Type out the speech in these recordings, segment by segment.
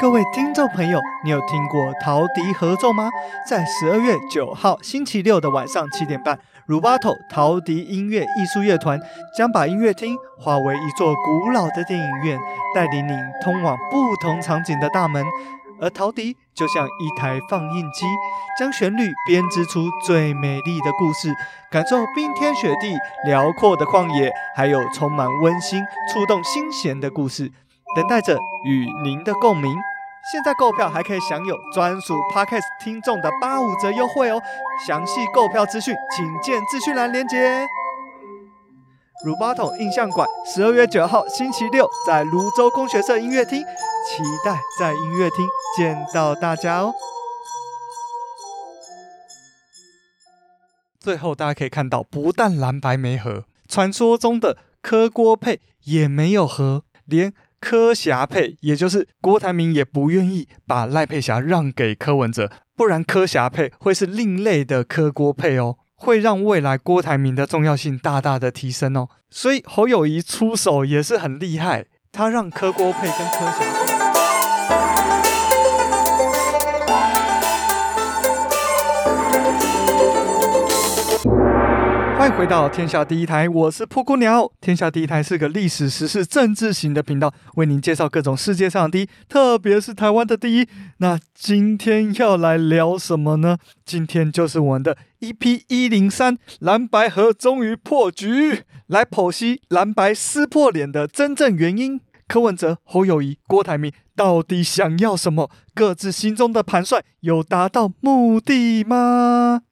各位听众朋友，你有听过陶笛合奏吗？在十二月九号星期六的晚上七点半，Rubato 陶笛音乐艺术乐团将把音乐厅化为一座古老的电影院，带领你通往不同场景的大门。而陶笛就像一台放映机，将旋律编织出最美丽的故事，感受冰天雪地、辽阔的旷野，还有充满温馨、触动心弦的故事，等待着与您的共鸣。现在购票还可以享有专属 Podcast 听众的八五折优惠哦！详细购票资讯请见资讯栏连结。Rubato 印象馆十二月九号星期六在芦洲功学社音乐厅，期待在音乐厅见到大家哦。最后大家可以看到，不但蓝白没合，传说中的柯郭配也没有合，连。柯霞配，也就是郭台铭也不愿意把赖佩霞让给柯文哲，不然柯霞配会是另类的柯郭配哦，会让未来郭台铭的重要性大大的提升哦。所以侯友谊出手也是很厉害，他让柯郭配跟柯霞配。回到天下第一台，我是噗咕鸟。天下第一台是个历史、时事、政治型的频道，为您介绍各种世界上的第一，特别是台湾的第一。那今天要来聊什么呢？今天就是我们的 EP 一零三，蓝白合终于破局，来剖析蓝白撕破脸的真正原因。柯文哲、侯友宜、郭台铭到底想要什么？各自心中的盘算有达到目的吗？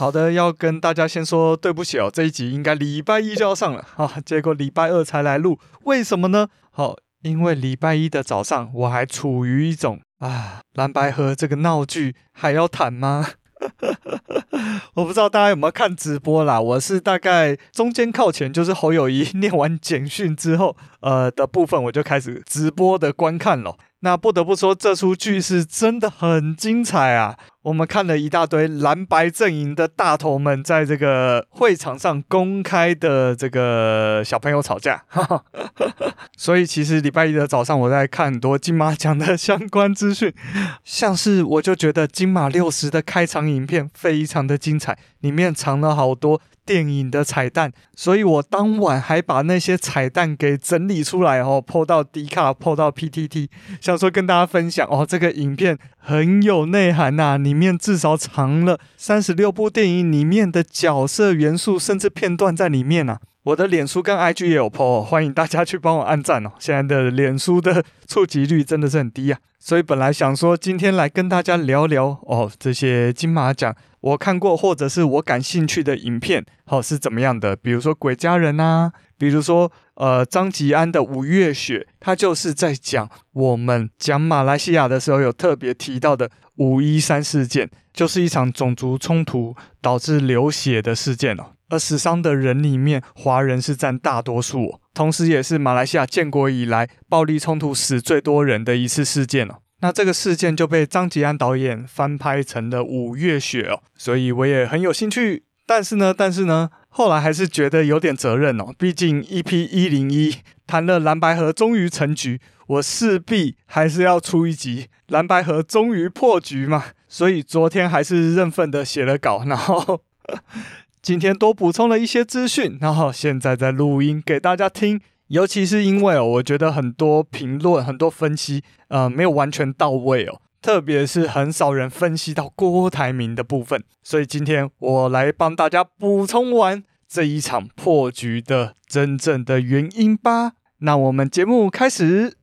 好的，要跟大家先说对不起哦，这一集应该礼拜一就要上了 啊，结果礼拜二才来录，为什么呢？好，因为礼拜一的早上我还处于一种啊，蓝白河这个闹剧还要谈吗？我不知道大家有没有看直播啦，我是大概中间靠前，就是侯友宜念完简讯之后，呃的部分，我就开始直播的观看了。那不得不说，这出剧是真的很精彩啊！我们看了一大堆蓝白阵营的大头们在这个会场上公开的这个小朋友吵架，所以其实礼拜一的早上我在看很多金马奖的相关资讯，像是我就觉得金马六十的开场影片非常的精彩，里面藏了好多。电影的彩蛋，所以我当晚还把那些彩蛋给整理出来哦，po 到 D 卡，po 到 PTT，想说跟大家分享哦，这个影片很有内涵呐、里面至少藏了三十六部电影里面的角色元素，甚至片段在里面呐、我的脸书跟 IG 也有 po，欢迎大家去帮我按赞哦。现在的脸书的触及率真的是很低啊，所以本来想说今天来跟大家聊聊哦，这些金马奖。我看过或者是我感兴趣的影片，好、是怎么样的？比如说《鬼家人》啊，比如说呃张吉安的《五月雪》，他就是在讲我们讲马来西亚的时候有特别提到的五一三事件，就是一场种族冲突导致流血的事件哦。而死伤的人里面，华人是占大多数、同时也是马来西亚建国以来暴力冲突死最多人的一次事件哦。那这个事件就被张吉安导演翻拍成了《五月雪》哦，所以我也很有兴趣。但是呢，但是呢，后来还是觉得有点责任哦，毕竟 EP 一零一谈了蓝白河终于成局，我势必还是要出一集蓝白河终于破局嘛。所以昨天还是认份的写了稿，然后 今天多补充了一些资讯，然后现在在录音给大家听。尤其是因为哦，我觉得很多评论、很多分析，呃，没有完全到位哦。特别是很少人分析到郭台铭的部分，所以今天我来帮大家补充完这一场破局的真正的原因吧。那我们节目开始，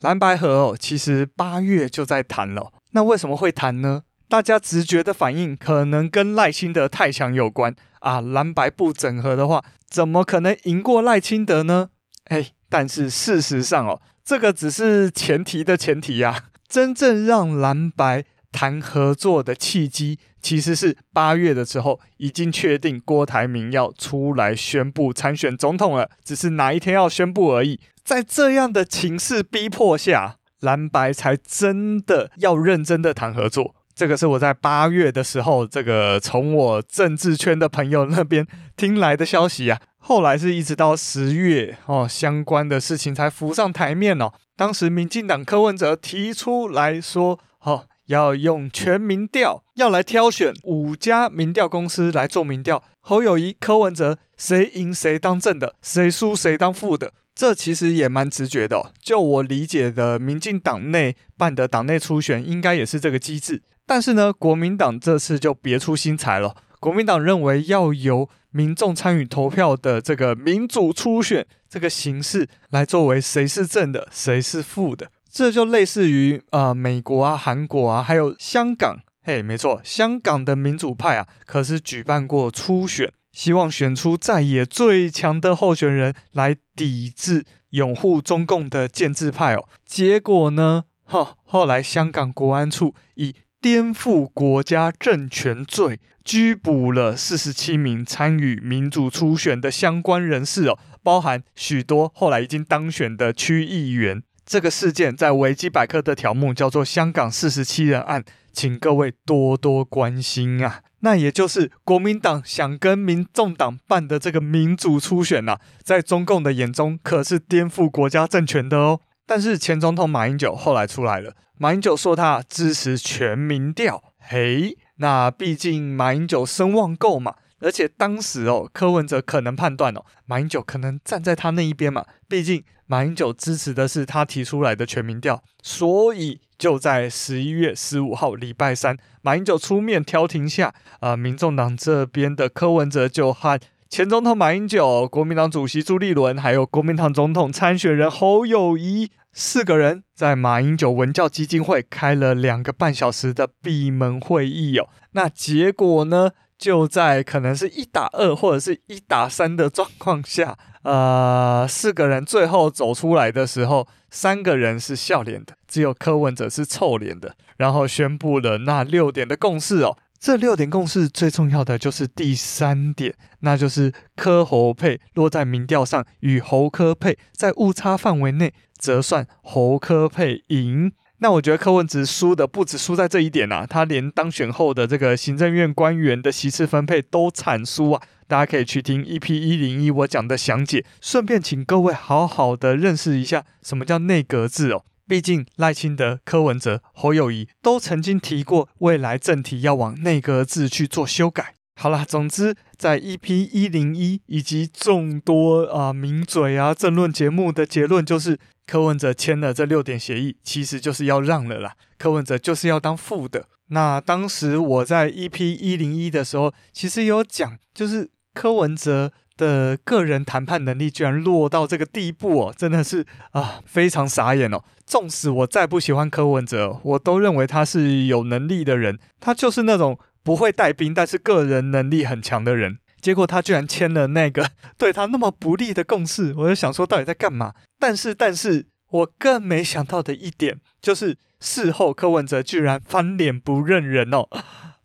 蓝白合哦，其实八月就在谈了。那为什么会谈呢？大家直觉的反应可能跟赖清德太强有关啊。蓝白不整合的话，怎么可能赢过赖清德呢？哎，但是事实上哦，这个只是前提的前提呀。真正让蓝白谈合作的契机，其实是八月的时候已经确定郭台铭要出来宣布参选总统了，只是哪一天要宣布而已。在这样的情势逼迫下，蓝白才真的要认真的谈合作。这个是我在八月的时候，这个从我政治圈的朋友那边听来的消息啊。后来是一直到十月哦，相关的事情才浮上台面哦。当时民进党柯文哲提出来说，哦，要用全民调，要来挑选五家民调公司来做民调。侯友宜、柯文哲谁赢谁当正的，谁输谁当副的。这其实也蛮直觉的。就我理解的，民进党内办的党内初选应该也是这个机制。但是呢，国民党这次就别出心裁了。国民党认为要由民众参与投票的这个民主初选这个形式来作为谁是正的，谁是负的。这就类似于呃美国啊、韩国啊，还有香港。嘿，没错，香港的民主派啊，可是举办过初选，希望选出在野最强的候选人来抵制拥护中共的建制派哦。结果呢，哈，后来香港国安处以颠覆国家政权罪拘捕了四十七名参与民主初选的相关人士哦，包含许多后来已经当选的区议员。这个事件在维基百科的条目叫做“香港四十七人案”，请各位多多关心啊。那也就是国民党想跟民众党办的这个民主初选呐、啊，在中共的眼中可是颠覆国家政权的哦。但是前总统马英九后来出来了。马英九说他支持全民调，嘿，那毕竟马英九声望够嘛，而且当时哦，柯文哲可能判断哦，马英九可能站在他那一边嘛，毕竟马英九支持的是他提出来的全民调，所以就在十一月十五号礼拜三，马英九出面调停下，啊、呃，民众党这边的柯文哲就和前总统马英九、国民党主席朱立伦，还有国民党总统参选人侯友宜。四个人在马英九文教基金会开了两个半小时的闭门会议哦。那结果呢？就在可能是一打二或者是一打三的状况下，呃，四个人最后走出来的时候，三个人是笑脸的，只有柯文哲是臭脸的，然后宣布了那六点的共识哦。这六点共识最重要的就是第三点，那就是柯侯配落在民调上与侯柯配在误差范围内，则算侯柯配赢。那我觉得柯文哲输的不止输在这一点啊，他连当选后的这个行政院官员的席次分配都惨输啊。大家可以去听 EP 一零一我讲的详解，顺便请各位好好的认识一下什么叫内阁制哦。毕竟赖清德、柯文哲、侯友宜都曾经提过，未来政体要往内阁制去做修改。好啦，总之在 EP 一零一以及众多啊名嘴啊政论节目的结论就是，柯文哲签了这六点协议，其实就是要让了啦。柯文哲就是要当副的。那当时我在 EP 一零一的时候，其实有讲，就是柯文哲。的个人谈判能力居然落到这个地步哦，真的是啊非常傻眼哦。纵使我再不喜欢柯文哲，我都认为他是有能力的人。他就是那种不会带兵，但是个人能力很强的人。结果他居然签了那个 对他那么不利的共识，我就想说到底在干嘛？但是，但是我更没想到的一点就是事后柯文哲居然翻脸不认人哦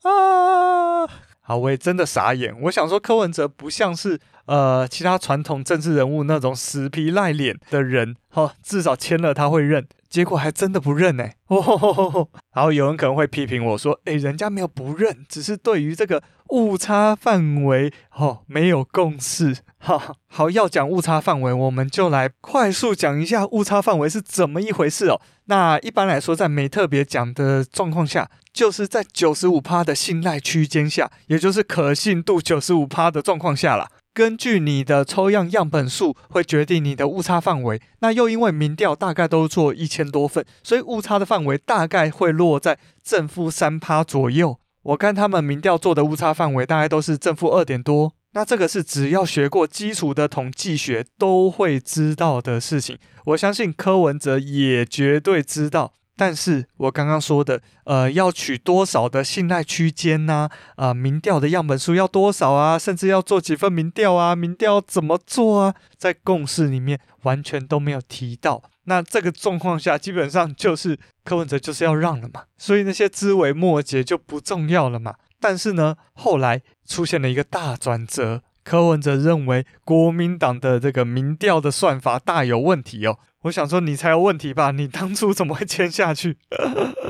啊！好，我也真的傻眼。我想说柯文哲不像是。呃，其他传统政治人物那种死皮赖脸的人，哈、至少签了他会认，结果还真的不认呢。哦吼吼吼，然后有人可能会批评我说，诶，人家没有不认，只是对于这个误差范围，哦，没有共识。哈、好，要讲误差范围，我们就来快速讲一下误差范围是怎么一回事哦。那一般来说，在没特别讲的状况下，就是在九十五趴的信赖区间下，也就是可信度九十五趴的状况下啦。根据你的抽样样本数会决定你的误差范围，那又因为民调大概都做一千多份，所以误差的范围大概会落在正负三趴左右。我看他们民调做的误差范围大概都是正负二点多，那这个是只要学过基础的统计学都会知道的事情。我相信柯文哲也绝对知道。但是我刚刚说的，呃，要取多少的信赖区间呢？啊、民调的样本数要多少啊？甚至要做几份民调啊？民调怎么做啊？在共识里面完全都没有提到。那这个状况下，基本上就是柯文哲就是要让了嘛，所以那些枝微末节就不重要了嘛。但是呢，后来出现了一个大转折，柯文哲认为国民党的这个民调的算法大有问题哦。我想说，你才有问题吧？你当初怎么会签下去？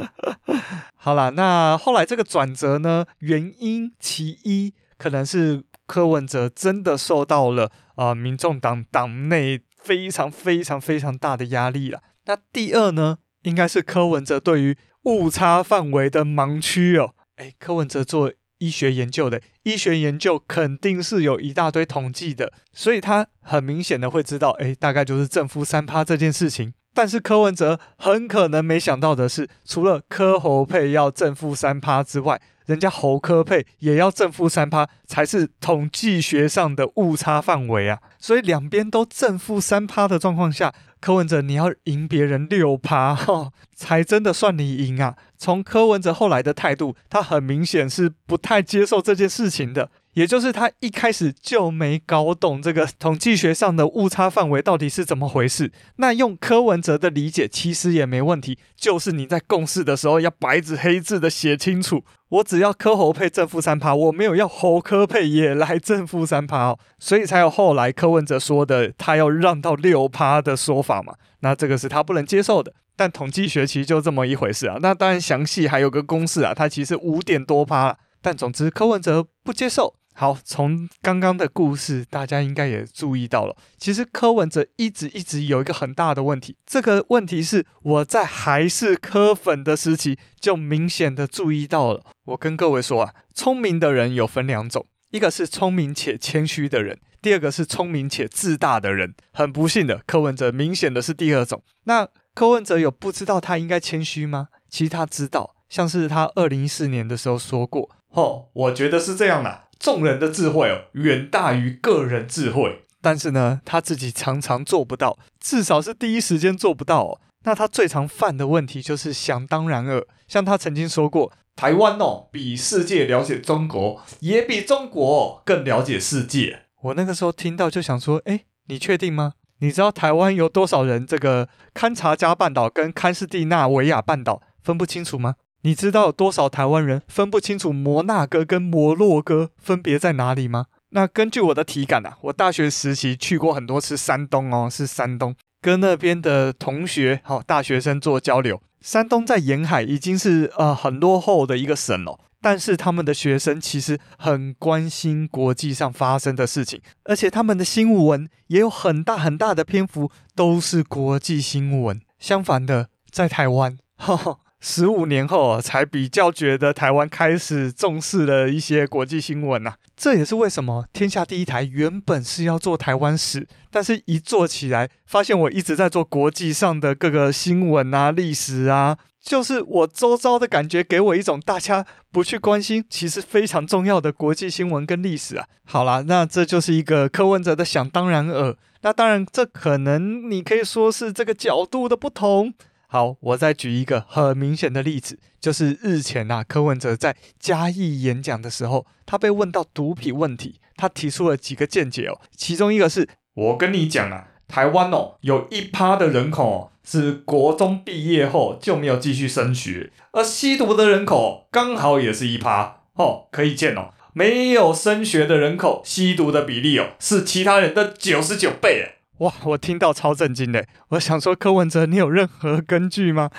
好啦，那后来这个转折呢？原因其一可能是柯文哲真的受到了啊、民众党党内非常非常非常大的压力了。那第二呢，应该是柯文哲对于误差范围的盲区哦。诶，柯文哲做医学研究的，医学研究肯定是有一大堆统计的，所以他很明显的会知道，诶，大概就是正负三趴这件事情。但是柯文哲很可能没想到的是，除了柯侯配要正负三趴之外，人家侯柯配也要正负三趴，才是统计学上的误差范围啊！所以两边都正负三趴的状况下，柯文哲你要赢别人六趴，哈，才真的算你赢啊！从柯文哲后来的态度，他很明显是不太接受这件事情的。也就是他一开始就没搞懂这个统计学上的误差范围到底是怎么回事。那用柯文哲的理解其实也没问题，就是你在共事的时候要白纸黑字的写清楚，我只要柯侯配正负三趴，我没有要侯柯配也来正负三趴哦，所以才有后来柯文哲说的他要让到六趴的说法嘛。那这个是他不能接受的。但统计学其实就这么一回事啊。那当然详细还有个公式啊，它其实五点多趴。但总之柯文哲不接受。好，从刚刚的故事，大家应该也注意到了。其实柯文哲一直一直有一个很大的问题，这个问题是我在还是柯粉的时期就明显的注意到了。我跟各位说啊，聪明的人有分两种，一个是聪明且谦虚的人，第二个是聪明且自大的人。很不幸的，柯文哲明显的是第二种。那柯文哲有不知道他应该谦虚吗？其实他知道，像是他二零一四年的时候说过：“哦，我觉得是这样的。”众人的智慧哦，远大于个人智慧。但是呢，他自己常常做不到，至少是第一时间做不到哦。那他最常犯的问题就是想当然尔。像他曾经说过，台湾哦，比世界了解中国，也比中国更了解世界。我那个时候听到就想说，诶，你确定吗？你知道台湾有多少人这个堪察加半岛跟堪士蒂纳维亚半岛分不清楚吗？你知道有多少台湾人分不清楚摩纳哥跟摩洛哥分别在哪里吗？那根据我的体感啊，我大学时期去过很多次山东哦，是山东，跟那边的同学好、大学生做交流。山东在沿海已经是呃很落后的一个省了，但是他们的学生其实很关心国际上发生的事情，而且他们的新闻也有很大很大的篇幅都是国际新闻。相反的，在台湾，呵 呵十五年后，才比较觉得台湾开始重视了一些国际新闻呐。这也是为什么天下第一台原本是要做台湾史，但是一做起来，发现我一直在做国际上的各个新闻啊、历史啊，就是我周遭的感觉给我一种大家不去关心，其实非常重要的国际新闻跟历史啊。好啦，那这就是一个柯文哲的想当然尔。那当然，这可能你可以说是这个角度的不同。好，我再举一个很明显的例子，就是日前啊，柯文哲在嘉义演讲的时候，他被问到毒品问题，他提出了几个见解哦。其中一个是，我跟你讲啊，台湾哦，有一趴的人口是国中毕业后就没有继续升学，而吸毒的人口刚好也是一趴哦，可以见哦，没有升学的人口吸毒的比例哦，是其他人的九十九倍。哇！我听到超震惊的，我想说柯文哲，你有任何根据吗？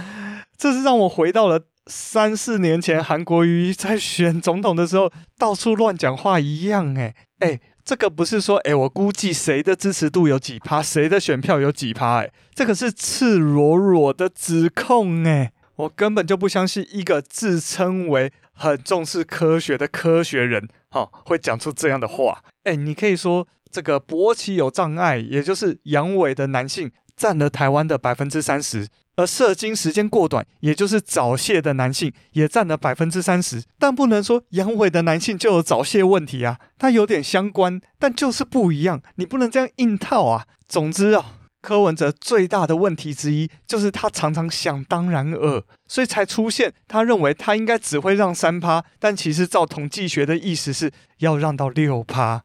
这是让我回到了三四年前韩国瑜在选总统的时候到处乱讲话一样。哎哎，这个不是说哎，我估计谁的支持度有几趴，谁的选票有几趴？哎，这个是赤裸裸的指控。哎，我根本就不相信一个自称为很重视科学的科学人，哈、哦，会讲出这样的话。哎，你可以说。这个勃起有障碍，也就是阳痿的男性占了台湾的百分之三十，而射精时间过短，也就是早泄的男性也占了百分之三十。但不能说阳痿的男性就有早泄问题啊，它有点相关，但就是不一样，你不能这样硬套啊。总之啊，柯文哲最大的问题之一就是他常常想当然尔，所以才出现他认为他应该只会让三趴，但其实照统计学的意思是要让到六趴。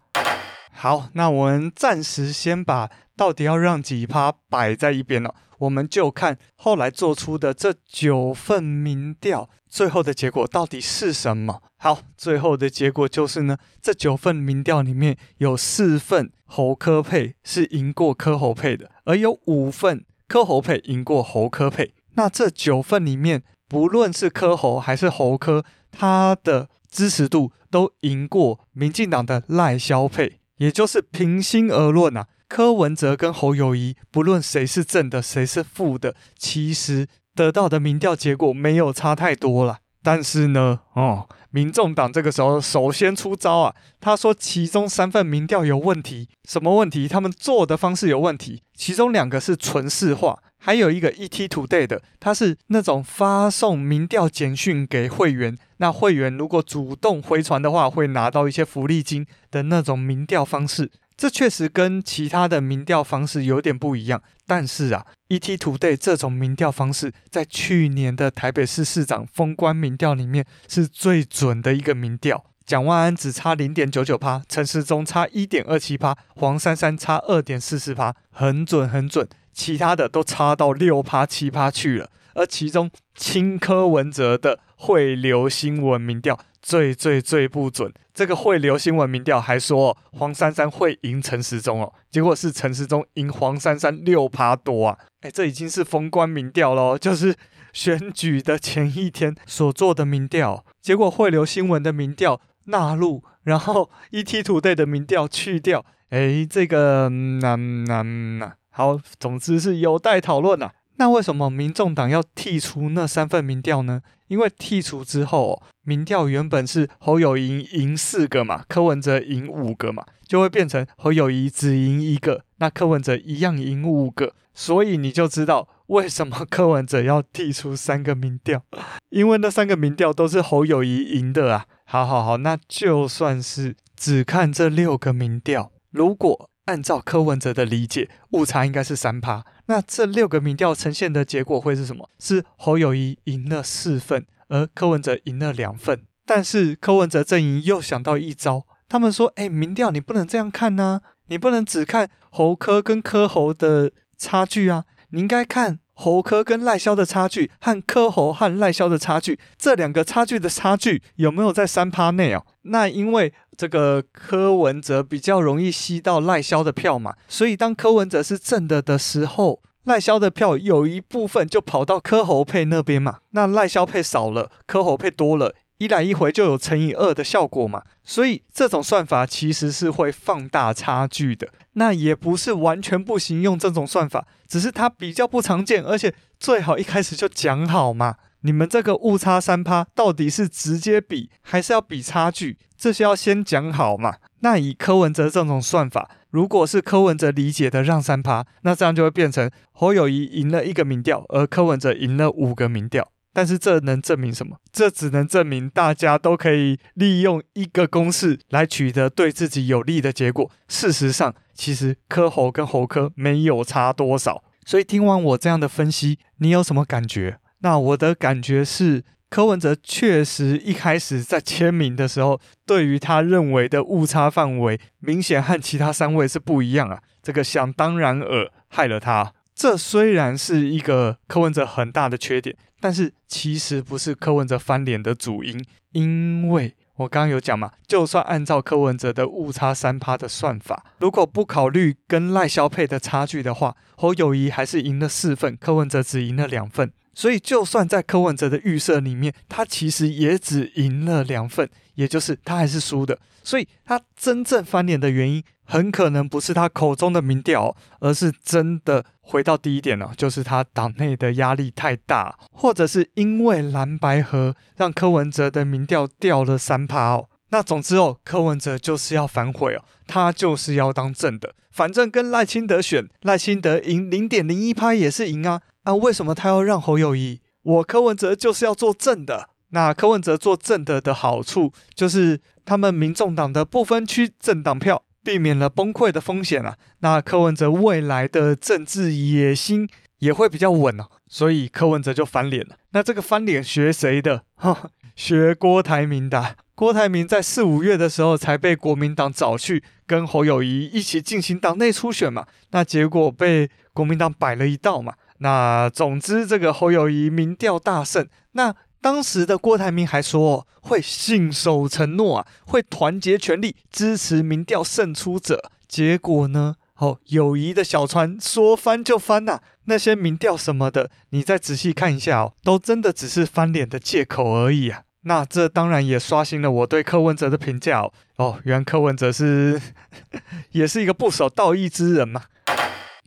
好，那我们暂时先把到底要让几趴摆在一边了，我们就看后来做出的这九份民调，最后的结果到底是什么？好，最后的结果就是呢，这九份民调里面有四份侯科配是赢过柯侯配的，而有五份柯侯配赢过侯科配。那这九份里面，不论是柯侯还是侯科，他的支持度都赢过民进党的赖萧配，也就是平心而论啊，柯文哲跟侯友谊不论谁是正的，谁是负的，其实得到的民调结果没有差太多了。但是呢，哦，民众党这个时候首先出招啊，他说其中三份民调有问题，什么问题？他们做的方式有问题，其中两个是纯市化，还有一个 ETtoday 的，它是那种发送民调简讯给会员，那会员如果主动回传的话，会拿到一些福利金的那种民调方式。这确实跟其他的民调方式有点不一样，但是啊，ETtoday 这种民调方式在去年的台北市市长封关民调里面是最准的一个民调，蒋万安只差零点九九趴，陈时中差一点二七趴，黄珊珊差二点四四趴，很准很准，其他的都差到六趴七趴去了，而其中青柯文哲的汇流新闻民调。最最最不准，这个汇流新闻民调还说黄珊珊会赢陈时中哦，结果是陈时中赢黄珊珊六趴多啊！哎，这已经是封关民调喽，就是选举的前一天所做的民调，结果汇流新闻的民调纳入，然后 ETtoday 的民调去掉，哎，这个难难呐！好，总之是有待讨论啊。那为什么民众党要剔除那三份民调呢？因为剔除之后，民调原本是侯友宜赢四个嘛，柯文哲赢五个嘛，就会变成侯友宜只赢一个，那柯文哲一样赢五个。所以你就知道为什么柯文哲要剔除三个民调，因为那三个民调都是侯友宜赢的啊。好好好，那就算是只看这六个民调，如果按照柯文哲的理解，误差应该是三趴。那这六个民调呈现的结果会是什么？是侯友宜赢了四份，而柯文哲赢了两份。但是柯文哲阵营又想到一招，他们说：“哎，民调你不能这样看呐、啊，你不能只看侯柯跟柯侯的差距啊，你应该看侯柯跟赖萧的差距和柯侯和赖萧的差距，这两个差距的差距有没有在三趴内哦？那因为这个柯文哲比较容易吸到赖萧的票嘛，所以当柯文哲是正的的时候。”赖萧的票有一部分就跑到柯侯配那边嘛，那赖萧配少了，柯侯配多了，一来一回就有乘以二的效果嘛，所以这种算法其实是会放大差距的。那也不是完全不行用这种算法，只是它比较不常见，而且最好一开始就讲好嘛。你们这个误差三趴到底是直接比还是要比差距？这些要先讲好嘛。那以柯文哲这种算法。如果是柯文哲理解的让三趴，那这样就会变成侯友宜赢了一个民调，而柯文哲赢了五个民调。但是这能证明什么？这只能证明大家都可以利用一个公式来取得对自己有利的结果。事实上，其实柯侯跟侯柯没有差多少。所以听完我这样的分析，你有什么感觉？那我的感觉是。柯文哲确实一开始在签名的时候，对于他认为的误差范围，明显和其他三位是不一样啊。这个想当然尔害了他。这虽然是一个柯文哲很大的缺点，但是其实不是柯文哲翻脸的主因。因为我刚刚有讲嘛，就算按照柯文哲的误差三趴的算法，如果不考虑跟赖萧配的差距的话，侯友谊还是赢了四份，柯文哲只赢了两份。所以，就算在柯文哲的预设里面，他其实也只赢了两份，也就是他还是输的。所以，他真正翻脸的原因，很可能不是他口中的民调，而是真的回到第一点了，就是他党内的压力太大，或者是因为蓝白合让柯文哲的民调掉了三趴哦。那总之哦，柯文哲就是要反悔哦，他就是要当正的，反正跟赖清德选，赖清德赢零点零一趴也是赢啊。那、为什么他要让侯友谊？我柯文哲就是要做正的。那柯文哲做正的的好处，就是他们民众党的不分区政党票，避免了崩溃的风险啊。那柯文哲未来的政治野心也会比较稳啊。所以柯文哲就翻脸了。那这个翻脸学谁的？哈，学郭台铭的。郭台铭在四五月的时候才被国民党找去跟侯友谊一起进行党内初选嘛。那结果被国民党摆了一道嘛。那总之，这个侯友谊民调大胜。那当时的郭台铭还说会信守承诺啊，会团结全力支持民调胜出者。结果呢？哦，友谊的小船说翻就翻呐、那些民调什么的，你再仔细看一下哦，都真的只是翻脸的借口而已啊！那这当然也刷新了我对柯文哲的评价哦。哦，原来柯文哲是 也是一个不守道义之人嘛。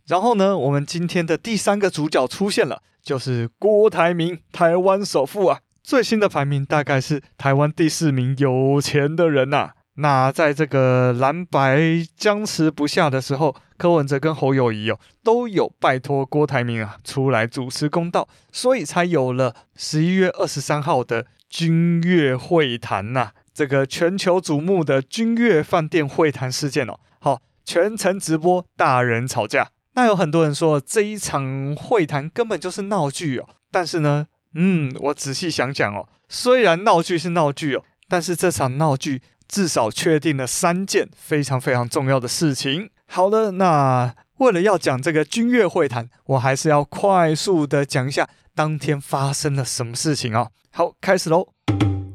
然后呢，我们今天的第三个主角出现了，就是郭台铭，台湾首富啊。最新的排名大概是台湾第四名有钱的人呐、啊。那在这个蓝白僵持不下的时候，柯文哲跟侯友谊哦都有拜托郭台铭啊出来主持公道，所以才有了十一月二十三号的君悦会谈呐、这个全球瞩目的君悦饭店会谈事件哦。好，全程直播大人吵架，那有很多人说这一场会谈根本就是闹剧哦，但是呢。嗯，我仔细想想哦，虽然闹剧是闹剧哦，但是这场闹剧至少确定了三件非常非常重要的事情。好了，那为了要讲这个君悦会谈，我还是要快速的讲一下当天发生了什么事情哦。好，开始喽。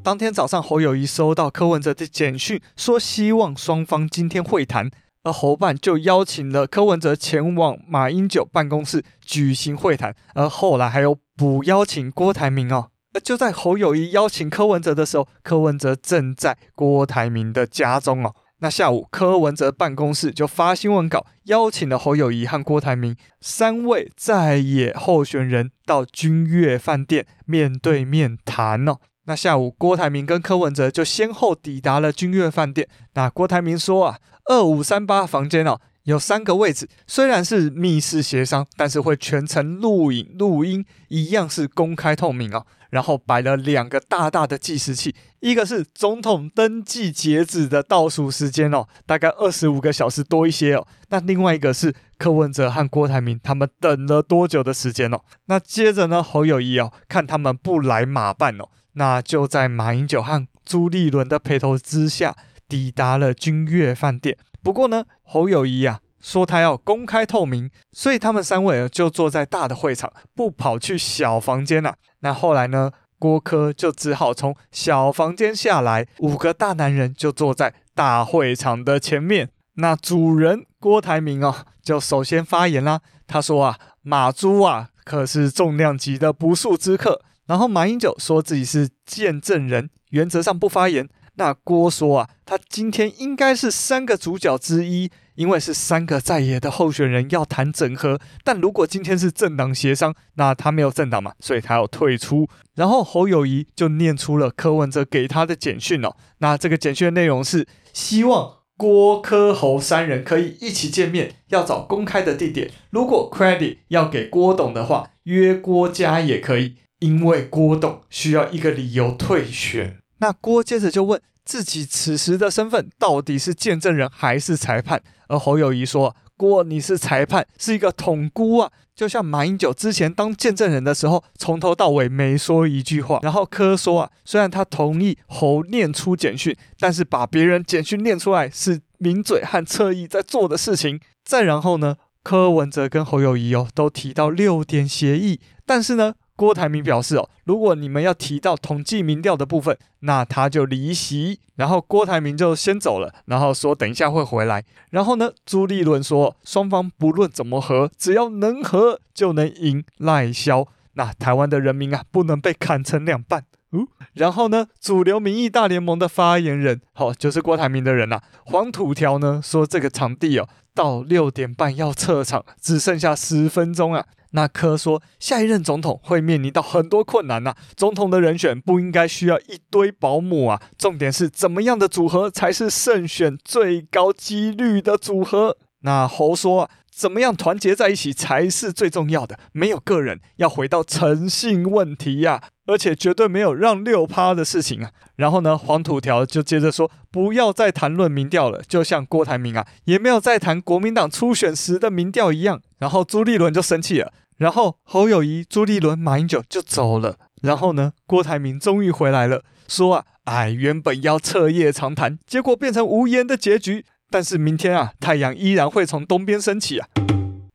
当天早上，侯友宜收到柯文哲的简讯，说希望双方今天会谈，而侯办就邀请了柯文哲前往马英九办公室举行会谈，而后来还有。补邀请郭台铭哦，而就在侯友宜邀请柯文哲的时候，柯文哲正在郭台铭的家中哦。那下午，柯文哲办公室就发新闻稿，邀请了侯友宜和郭台铭三位在野候选人到君悦饭店面对面谈哦。那下午，郭台铭跟柯文哲就先后抵达了君悦饭店。那郭台铭说啊，二五三八房间哦。有三个位置，虽然是密室协商，但是会全程录影录音，一样是公开透明哦。然后摆了两个大大的计时器，一个是总统登记截止的倒数时间哦，大概二十五个小时多一些哦。那另外一个是柯文哲和郭台铭他们等了多久的时间哦。那接着呢，侯友谊哦，看他们不来马办哦，那就在马英九和朱立伦的陪同之下，抵达了君悦饭店。不过呢，侯友宜啊说他要公开透明，所以他们三位就坐在大的会场，不跑去小房间了。那后来呢，郭柯就只好从小房间下来，五个大男人就坐在大会场的前面。那主人郭台铭哦，就首先发言啦。他说啊，马朱啊可是重量级的不速之客。然后马英九说自己是见证人，原则上不发言。那郭说啊，他今天应该是三个主角之一，因为是三个在野的候选人要谈整合。但如果今天是政党协商，那他没有政党嘛，所以他要退出。然后侯友谊就念出了柯文哲给他的简讯哦。那这个简讯的内容是希望郭柯侯三人可以一起见面，要找公开的地点。如果 credit 要给郭董的话，约郭家也可以，因为郭董需要一个理由退选。那郭接着就问自己此时的身份到底是见证人还是裁判？而侯友宜说：“郭，你是裁判，是一个统孤啊，就像马英九之前当见证人的时候，从头到尾没说一句话。”然后柯说：“啊，虽然他同意侯念出简讯，但是把别人简讯念出来是名嘴和侧翼在做的事情。”再然后呢，柯文哲跟侯友宜哦都提到六点协议，但是呢。郭台铭表示：“哦，如果你们要提到统计民调的部分，那他就离席。然后郭台铭就先走了，然后说等一下会回来。然后呢，朱立伦说，双方不论怎么和，只要能和就能赢赖萧。那台湾的人民啊，不能被砍成两半。嗯，然后呢，主流民意大联盟的发言人，好，就是郭台铭的人呐，黄土条呢说这个场地哦，到六点半要撤场，只剩下十分钟啊。”那科说，下一任总统会面临到很多困难呐、啊。总统的人选不应该需要一堆保姆啊，重点是怎么样的组合才是胜选最高几率的组合？那侯说，怎么样团结在一起才是最重要的，没有个人，要回到诚信问题呀、而且绝对没有让六趴的事情啊。然后呢，黄土条就接着说，不要再谈论民调了，就像郭台铭啊，也没有再谈国民党初选时的民调一样。然后朱立伦就生气了。然后侯友宜、朱立伦、马英九就走了。然后呢，郭台铭终于回来了，说啊，哎，原本要彻夜长谈，结果变成无言的结局。但是明天啊，太阳依然会从东边升起啊。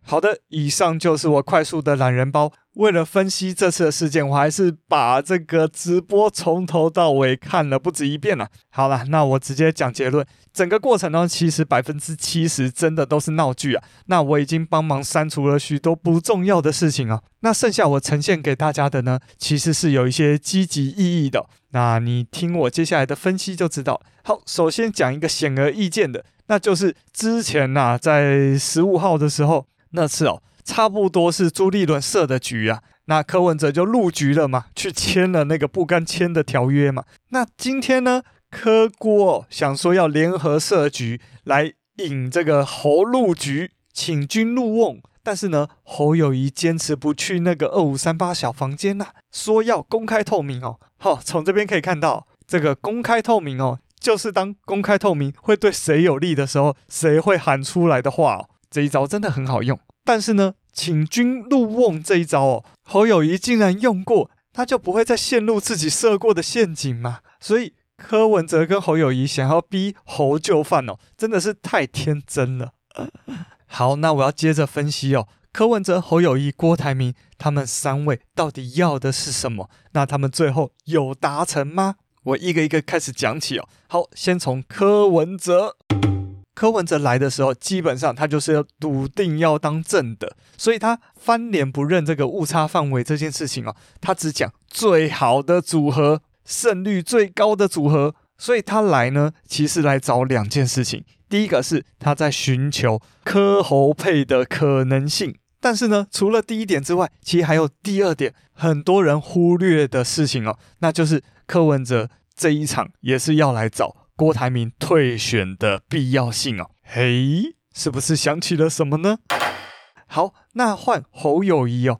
好的，以上就是我快速的懒人包。为了分析这次的事件，我还是把这个直播从头到尾看了不止一遍了。好了，那我直接讲结论。整个过程呢，其实百分之七十真的都是闹剧啊。那我已经帮忙删除了许多不重要的事情啊。那剩下我呈现给大家的呢，其实是有一些积极意义的。那你听我接下来的分析就知道。好，首先讲一个显而易见的，那就是之前呐、啊，在十五号的时候。那次哦，差不多是朱立伦设的局啊，那柯文哲就入局了嘛，去签了那个不该签的条约嘛。那今天呢，柯郭想说要联合设局来引这个侯入局，请君入瓮，但是呢，侯友宜坚持不去那个二五三八小房间呐、啊，说要公开透明哦。好，从这边可以看到，这个公开透明哦，就是当公开透明会对谁有利的时候，谁会喊出来的话哦。这一招真的很好用，但是呢，请君入瓮这一招哦，侯友宜竟然用过，他就不会再陷入自己设过的陷阱吗？所以柯文哲跟侯友宜想要逼侯就范哦，真的是太天真了。好，那我要接着分析哦，柯文哲、侯友宜、郭台铭他们三位到底要的是什么？那他们最后有达成吗？我一个一个开始讲起哦。好，先从柯文哲。柯文哲来的时候，基本上他就是要笃定要当正的，所以他翻脸不认这个误差范围这件事情哦，他只讲最好的组合，胜率最高的组合，所以他来呢，其实来找两件事情，第一个是他在寻求柯侯配的可能性，但是呢，除了第一点之外，其实还有第二点，很多人忽略的事情哦，那就是柯文哲这一场也是要来找。郭台铭退选的必要性哦，嘿，是不是想起了什么呢？好，那换侯友宜哦。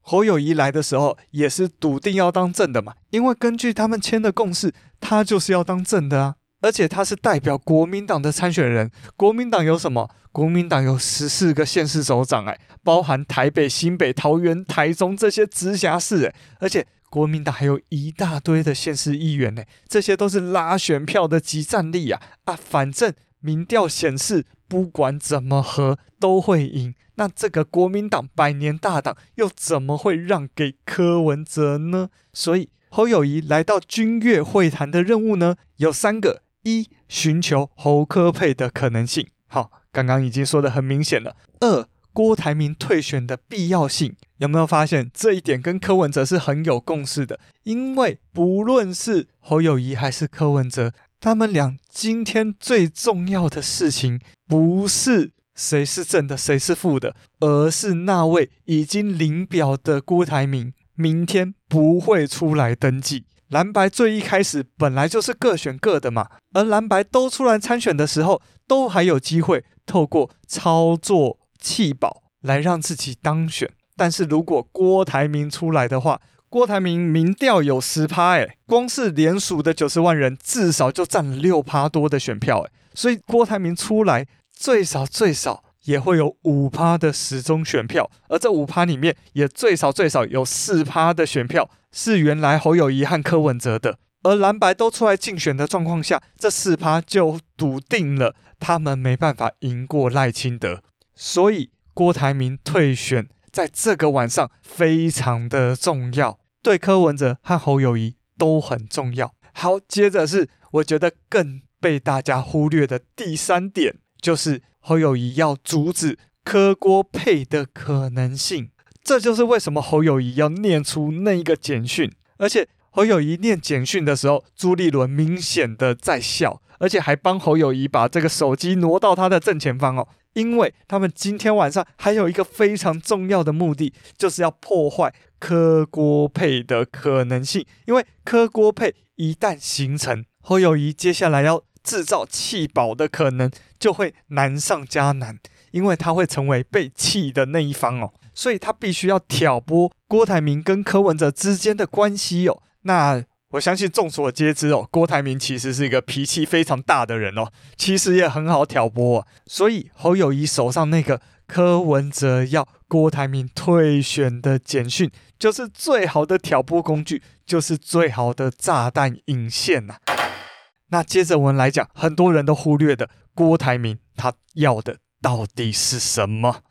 侯友宜来的时候也是笃定要当正的嘛，因为根据他们签的共识，他就是要当正的啊。而且他是代表国民党的参选人，国民党有什么？国民党有十四个县市首长哎，包含台北、新北、桃园、台中这些直辖市哎，而且。国民党还有一大堆的县市议员呢，这些都是拉选票的集战力啊啊！反正民调显示，不管怎么和都会赢。那这个国民党百年大党又怎么会让给柯文哲呢？所以侯友谊来到君越会谈的任务呢，有三个：一、寻求侯柯配的可能性。好，刚刚已经说的很明显了。二、郭台铭退选的必要性，有没有发现这一点跟柯文哲是很有共识的？因为不论是侯友谊还是柯文哲，他们俩今天最重要的事情，不是谁是正的，谁是负的，而是那位已经领表的郭台铭，明天不会出来登记。蓝白最一开始本来就是各选各的嘛，而蓝白都出来参选的时候，都还有机会透过操作。弃保来让自己当选，但是如果郭台铭出来的话，郭台铭民调有十趴，哎，光是联署的九十万人，至少就占了六趴多的选票，哎，所以郭台铭出来最少最少也会有五趴的死忠选票，而这五趴里面也最少最少有四趴的选票是原来侯友谊和柯文哲的，而蓝白都出来竞选的状况下，这四趴就笃定了他们没办法赢过赖清德。所以郭台铭退选在这个晚上非常的重要，对柯文哲和侯友宜都很重要。好，接着是我觉得更被大家忽略的第三点，就是侯友宜要阻止柯郭配的可能性。这就是为什么侯友宜要念出那一个简讯，而且侯友宜念简讯的时候，朱立伦明显的在笑，而且还帮侯友宜把这个手机挪到他的正前方哦。因为他们今天晚上还有一个非常重要的目的，就是要破坏柯郭配的可能性。因为柯郭配一旦形成，侯友谊接下来要制造弃保的可能就会难上加难，因为他会成为被弃的那一方哦，所以他必须要挑拨郭台铭跟柯文哲之间的关系哦。那。我相信众所皆知哦，郭台铭其实是一个脾气非常大的人哦，其实也很好挑拨啊。所以侯友宜手上那个柯文哲要郭台铭退选的简讯，就是最好的挑拨工具，就是最好的炸弹引线呐。那接着我们来讲，很多人都忽略的郭台铭他要的到底是什么？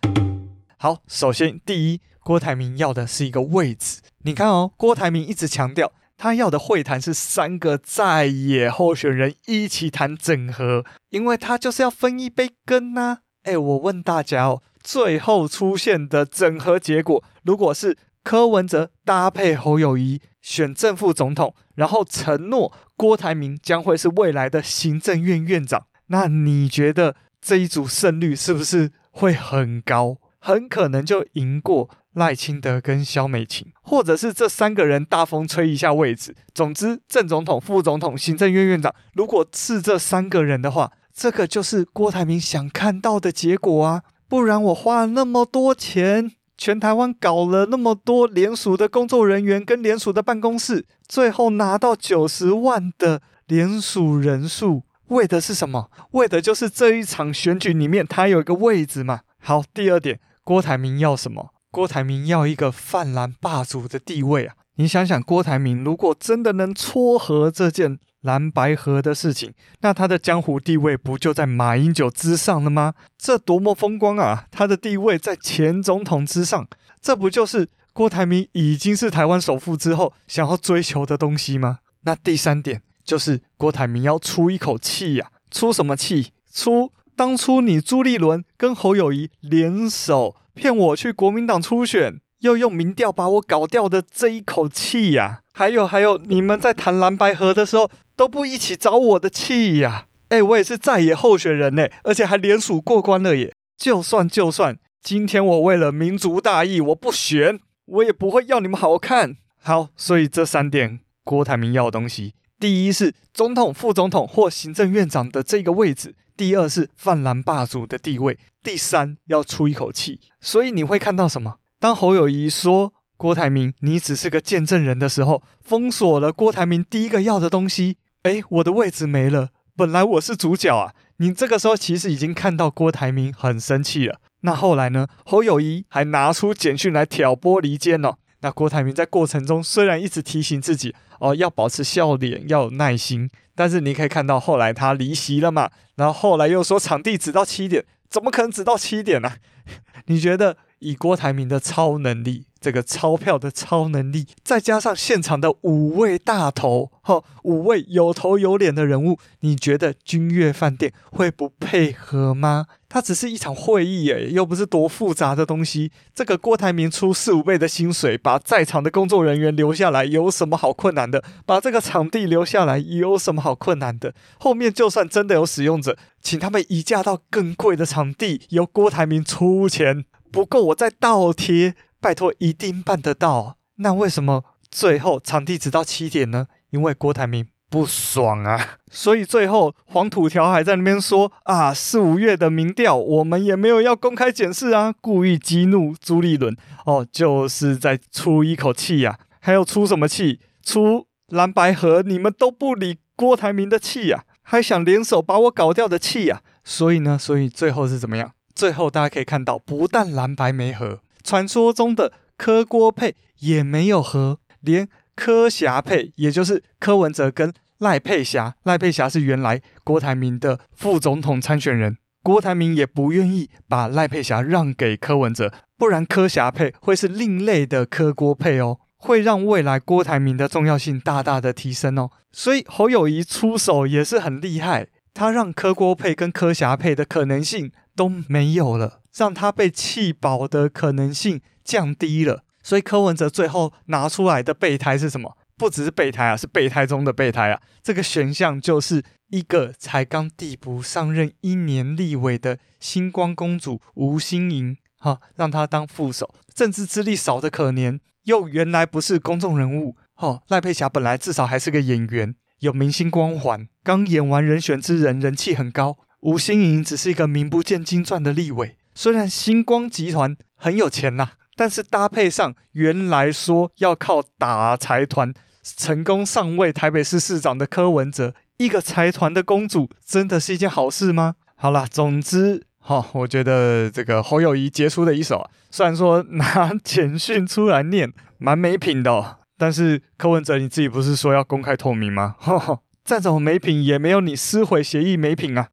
好，首先第一，郭台铭要的是一个位置。你看哦，郭台铭一直强调，他要的会谈是三个在野候选人一起谈整合，因为他就是要分一杯羹呐、啊。哎，我问大家哦，最后出现的整合结果，如果是柯文哲搭配侯友宜选正副总统，然后承诺郭台铭将会是未来的行政院院长，那你觉得这一组胜率是不是会很高？很可能就赢过赖清德跟萧美琴，或者是这三个人大风吹一下位置。总之，正总统、副总统、行政院院长，如果是这三个人的话，这个就是郭台铭想看到的结果啊！不然我花了那么多钱，全台湾搞了那么多联署的工作人员跟联署的办公室，最后拿到九十万的联署人数，为的是什么？为的就是这一场选举里面他有一个位置嘛。好，第二点。郭台铭要什么？郭台铭要一个泛蓝霸主的地位啊！你想想，郭台铭如果真的能撮合这件蓝白合的事情，那他的江湖地位不就在马英九之上了吗？这多么风光啊！他的地位在前总统之上，这不就是郭台铭已经是台湾首富之后想要追求的东西吗？那第三点就是郭台铭要出一口气呀！出什么气？出。当初你朱立伦跟侯友宜联手骗我去国民党初选，又用民调把我搞掉的这一口气呀！还有还有，你们在谈蓝白河的时候都不一起找我的气呀！哎，我也是在野候选人呢，而且还联署过关了耶！就算就算今天我为了民族大义我不选，我也不会要你们好看。好，所以这三点郭台铭要的东西，第一是总统、副总统或行政院长的这个位置。第二是泛蓝霸主的地位，第三要出一口气，所以你会看到什么？当侯友宜说郭台铭你只是个见证人的时候，封锁了郭台铭第一个要的东西。诶，我的位置没了，本来我是主角啊！你这个时候其实已经看到郭台铭很生气了。那后来呢？侯友宜还拿出简讯来挑拨离间哦。那郭台铭在过程中虽然一直提醒自己哦，要保持笑脸，要有耐心。但是你可以看到，后来他离席了嘛？然后后来又说场地只到七点，怎么可能只到七点呢、你觉得以郭台铭的超能力，这个钞票的超能力，再加上现场的五位大头，哈，五位有头有脸的人物，你觉得君悦饭店会不配合吗？它只是一场会议，诶，又不是多复杂的东西。这个郭台铭出四五倍的薪水，把在场的工作人员留下来，有什么好困难的？把这个场地留下来，有什么好困难的？后面就算真的有使用者，请他们移驾到更贵的场地，由郭台铭出钱，不够我再倒贴，拜托一定办得到。那为什么最后场地只到七点呢？因为郭台铭。不爽啊！所以最后黄土条还在那边说啊，四五月的民调我们也没有要公开检视啊，故意激怒朱立伦哦，就是在出一口气呀、啊。还要出什么气？出蓝白合你们都不理郭台铭的气呀、啊，还想联手把我搞掉的气呀、啊。所以呢，所以最后是怎么样？最后大家可以看到，不但蓝白没合，传说中的柯郭配也没有合，连。柯霞配，也就是柯文哲跟赖佩霞，赖佩霞是原来郭台铭的副总统参选人，郭台铭也不愿意把赖佩霞让给柯文哲，不然柯霞配会是另类的柯郭配哦，会让未来郭台铭的重要性大大的提升哦。所以侯友宜出手也是很厉害，他让柯郭配跟柯霞配的可能性都没有了，让他被气饱的可能性降低了。所以柯文哲最后拿出来的备胎是什么？不只是备胎啊，是备胎中的备胎啊！这个选项就是一个才刚递补上任一年立委的星光公主吴欣盈，哈，让她当副手，政治资历少得可怜，又原来不是公众人物，哈，赖佩霞本来至少还是个演员，有明星光环，刚演完《人选之人》，人气很高。吴欣盈只是一个名不见经传的立委，虽然星光集团很有钱呐、但是搭配上原来说要靠打财团成功上位台北市市长的柯文哲，一个财团的公主，真的是一件好事吗？好啦，总之，哈、我觉得这个侯友谊杰出的一手啊，虽然说拿简讯出来念蛮没品的、哦，但是柯文哲你自己不是说要公开透明吗？哈、哦，再怎么没品也没有你撕毁协议没品啊。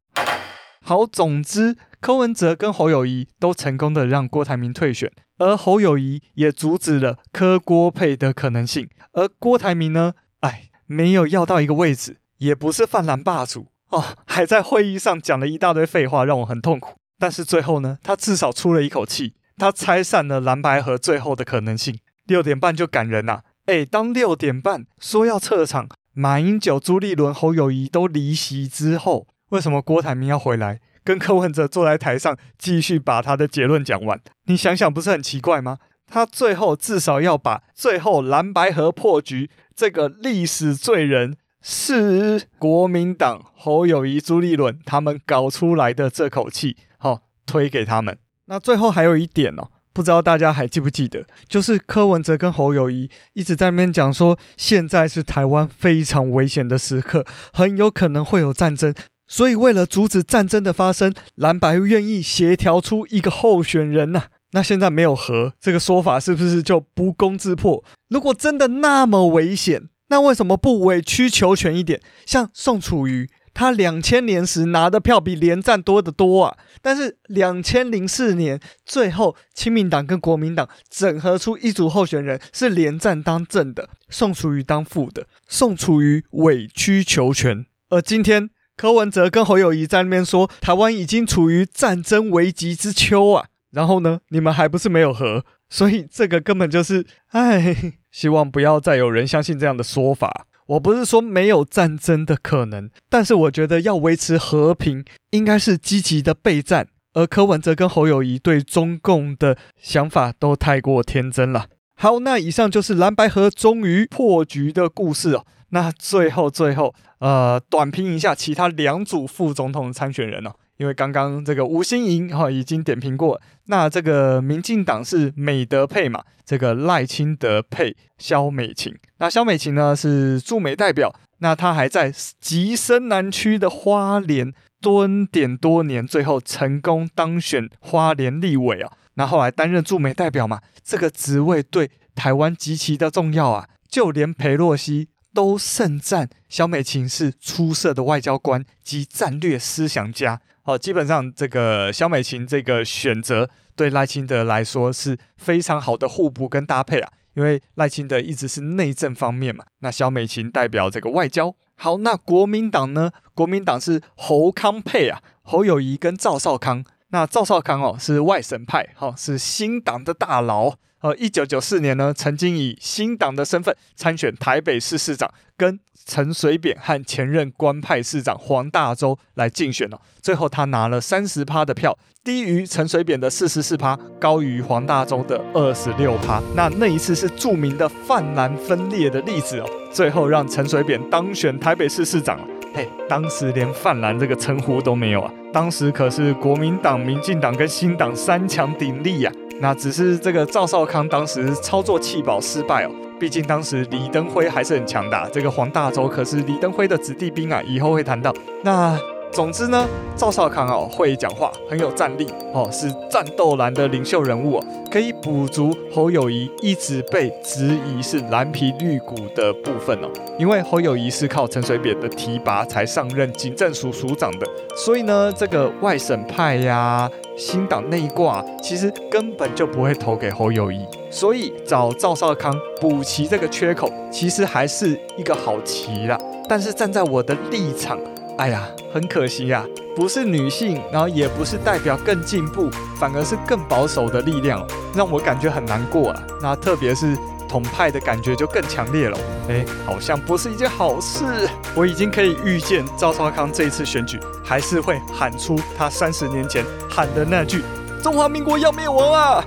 好，总之。柯文哲跟侯友宜都成功的让郭台铭退选，而侯友宜也阻止了柯郭配的可能性。而郭台铭呢，哎，没有要到一个位置，也不是泛蓝霸主哦，还在会议上讲了一大堆废话，让我很痛苦。但是最后呢，他至少出了一口气，他拆散了蓝白合最后的可能性。六点半就赶人呐、啊，哎，当六点半说要撤场，马英九、朱立伦、侯友宜都离席之后，为什么郭台铭要回来？跟柯文哲坐在台上，继续把他的结论讲完。你想想，不是很奇怪吗？他最后至少要把最后蓝白合破局这个历史罪人是国民党侯友宜、朱立伦他们搞出来的这口气，好、推给他们。那最后还有一点哦，不知道大家还记不记得，就是柯文哲跟侯友宜一直在那边讲说，现在是台湾非常危险的时刻，很有可能会有战争。所以，为了阻止战争的发生，蓝白愿意协调出一个候选人呐、那现在没有和这个说法，是不是就不攻自破？如果真的那么危险，那为什么不委曲求全一点？像宋楚瑜，他两千年时拿的票比连战多得多啊。但是两千零四年最后，亲民党跟国民党整合出一组候选人，是连战当正的，宋楚瑜当副的。宋楚瑜委曲求全，而今天。柯文哲跟侯友谊在那边说，台湾已经处于战争危急之秋啊，然后呢，你们还不是没有和，所以这个根本就是，哎，希望不要再有人相信这样的说法。我不是说没有战争的可能，但是我觉得要维持和平，应该是积极的备战。而柯文哲跟侯友谊对中共的想法都太过天真了。好，那以上就是蓝白合终于破局的故事哦。那最后最后，呃，短评一下其他两组副总统参选人哦，因为刚刚这个吴欣盈哈已经点评过，那这个民进党是美德配嘛，这个赖清德配萧美琴，那萧美琴呢是驻美代表，那他还在极深南区的花莲蹲点多年，最后成功当选花莲立委啊，那后来担任驻美代表嘛，这个职位对台湾极其的重要啊，就连裴洛西。都盛赞萧美琴是出色的外交官及战略思想家。好，基本上这个萧美琴这个选择对赖清德来说是非常好的互补跟搭配啊。因为赖清德一直是内政方面嘛，那萧美琴代表这个外交。好，那国民党呢？国民党是侯康配啊，侯友宜跟赵少康。那赵少康哦是外省派，哈，是新党的大佬。呃，一九九四年呢，曾经以新党的身份参选台北市市长，跟陈水扁和前任官派市长黄大洲来竞选哦。最后他拿了三十趴的票，低于陈水扁的四十四趴，高于黄大洲的二十六趴。那那一次是著名的泛蓝分裂的例子哦。最后让陈水扁当选台北市市长。嘿，当时连泛蓝这个称呼都没有啊，当时可是国民党、民进党跟新党三强鼎立呀。那只是这个赵少康当时操作弃保失败哦，毕竟当时李登辉还是很强大，这个黄大洲可是李登辉的子弟兵啊，以后会谈到。那。总之呢，赵少康哦会讲话，很有战力哦，是战斗蓝的领袖人物哦，可以补足侯友宜一直被质疑是蓝皮绿骨的部分哦。因为侯友宜是靠陈水扁的提拔才上任警政署署长的，所以呢，这个外省派呀、新党内挂，其实根本就不会投给侯友宜，所以找赵少康补齐这个缺口，其实还是一个好棋啦。但是站在我的立场。哎呀，很可惜呀，不是女性，然后也不是代表更进步，反而是更保守的力量，让我感觉很难过啊。那特别是统派的感觉就更强烈了。哎，好像不是一件好事。我已经可以预见赵少康这一次选举还是会喊出他三十年前喊的那句“中华民国要灭亡啊”。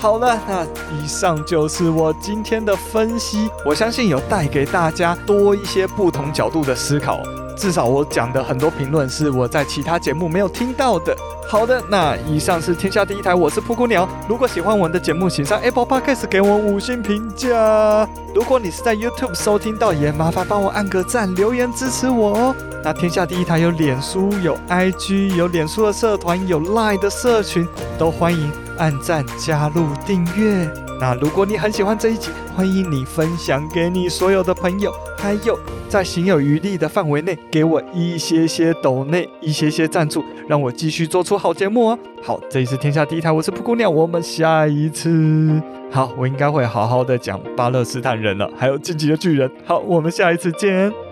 好了，那以上就是我今天的分析，我相信有带给大家多一些不同角度的思考。至少我讲的很多评论是我在其他节目没有听到的。好的，那以上是天下第一台，我是噗噗鸟。如果喜欢我们的节目，请上 Apple Podcast 给我五星评价。如果你是在 YouTube 收听到，也麻烦帮我按个赞，留言支持我哦。那天下第一台有脸书、有 IG、有脸书的社团、有 Line 的社群，都欢迎按赞、加入、订阅。那如果你很喜欢这一集，欢迎你分享给你所有的朋友，还有。在行有余力的范围内，给我一些些抖内，一些些赞助，让我继续做出好节目哦。好，这一次天下第一台，我是噗咕鸟，我们下一次，好，我应该会好好的讲巴勒斯坦人了，还有进击的巨人。好，我们下一次见。